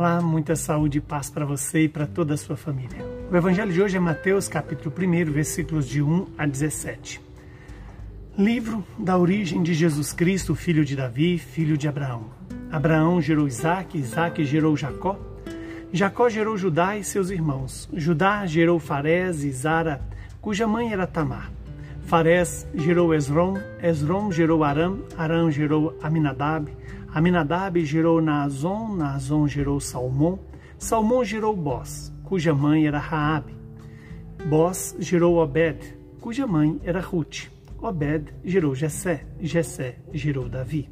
Olá, muita saúde e paz para você e para toda a sua família. O evangelho de hoje é Mateus, capítulo 1, versículos de 1 a 17. Livro da origem de Jesus Cristo, filho de Davi, filho de Abraão. Abraão gerou Isaac, Isaac gerou Jacó. Jacó gerou Judá e seus irmãos. Judá gerou Farés e Zara, cuja mãe era Tamar. Farés gerou Esrom, Esrom gerou Aram, Aram gerou Aminadab, Aminadab gerou Naazon, Naazon gerou Salmão, Salmão gerou Boz, cuja mãe era Raabe. Boz gerou Obed, cuja mãe era Ruth. Obed gerou Jessé, Jessé gerou Davi.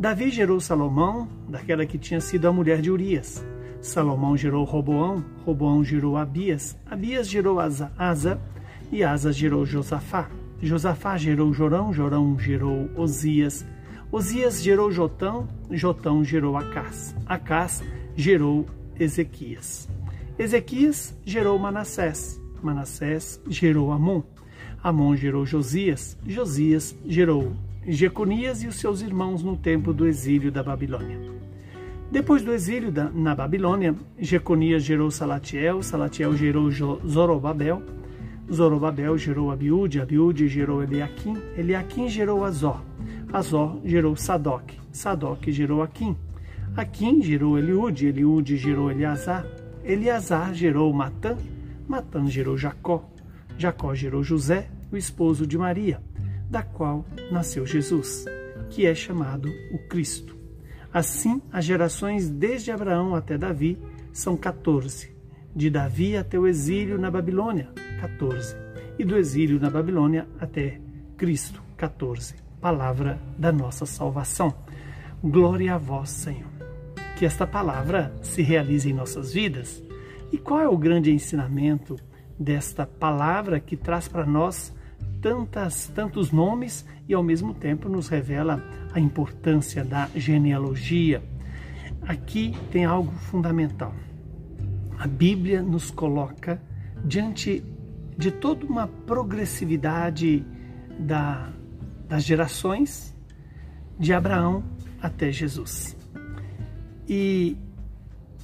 Davi gerou Salomão, daquela que tinha sido a mulher de Urias. Salomão gerou Roboão, Roboão gerou Abias, Abias gerou Asa, Asa e Asa gerou Josafá. Josafá gerou Jorão, Jorão gerou Osias, Osias gerou Jotão, Jotão gerou Acás, Acás gerou Ezequias. Ezequias gerou Manassés, Manassés gerou Amon, Amon gerou Josias, Josias gerou Jeconias e os seus irmãos no tempo do exílio da Babilônia. Depois do exílio da, na Babilônia, Jeconias gerou Salatiel, Salatiel gerou Zorobabel, Zorobabel gerou Abiúde, Abiúde gerou Eliaquim, Eliaquim gerou Azó, Azó gerou Sadoc, Sadoc gerou Aquim, Aquim gerou Eliúde, Eliúde gerou Eleazar, Eleazar gerou Matã, Matã gerou Jacó, Jacó gerou José, o esposo de Maria, da qual nasceu Jesus, que é chamado o Cristo. Assim, as gerações desde Abraão até Davi são 14, de Davi até o exílio na Babilônia, 14, e do exílio na Babilônia até Cristo, 14 palavra da nossa salvação. Glória a vós, Senhor. Que esta palavra se realize em nossas vidas. E qual é o grande ensinamento desta palavra que traz para nós tantas, tantos nomes e ao mesmo tempo nos revela a importância da genealogia? Aqui tem algo fundamental. A Bíblia nos coloca diante de toda uma progressividade da das gerações de Abraão até Jesus. E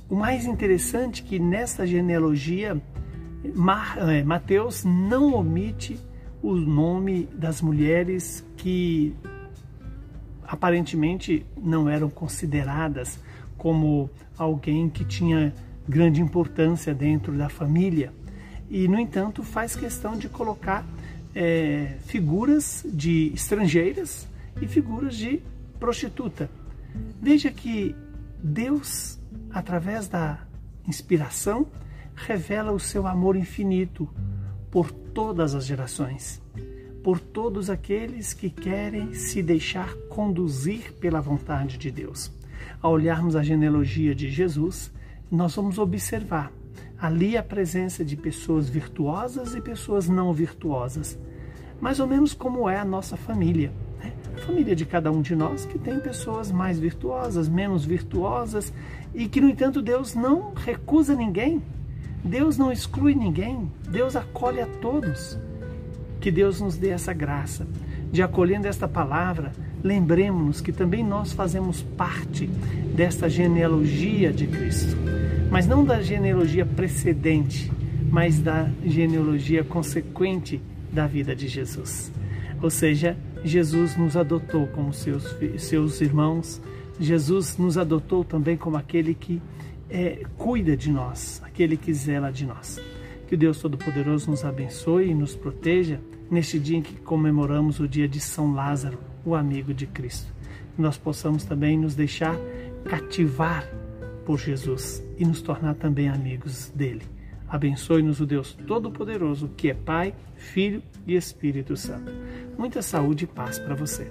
o mais interessante é que nessa genealogia é, Mateus não omite o nome das mulheres que aparentemente não eram consideradas como alguém que tinha grande importância dentro da família. E, no entanto, faz questão de colocar é, figuras de estrangeiras e figuras de prostituta. Veja que Deus, através da inspiração, revela o seu amor infinito por todas as gerações, por todos aqueles que querem se deixar conduzir pela vontade de Deus. Ao olharmos a genealogia de Jesus, nós vamos observar ali a presença de pessoas virtuosas e pessoas não virtuosas, mais ou menos como é a nossa família. Né? A família de cada um de nós que tem pessoas mais virtuosas, menos virtuosas e que, no entanto, Deus não recusa ninguém, Deus não exclui ninguém, Deus acolhe a todos. Que Deus nos dê essa graça de acolhendo esta palavra, lembremos-nos que também nós fazemos parte desta genealogia de Cristo mas não da genealogia precedente, mas da genealogia consequente da vida de Jesus. Ou seja, Jesus nos adotou como seus, seus irmãos, Jesus nos adotou também como aquele que é, cuida de nós, aquele que zela de nós. Que o Deus Todo-Poderoso nos abençoe e nos proteja neste dia em que comemoramos o dia de São Lázaro, o amigo de Cristo. Que nós possamos também nos deixar cativar por Jesus e nos tornar também amigos dele. Abençoe-nos o Deus Todo-Poderoso, que é Pai, Filho e Espírito Santo. Muita saúde e paz para você.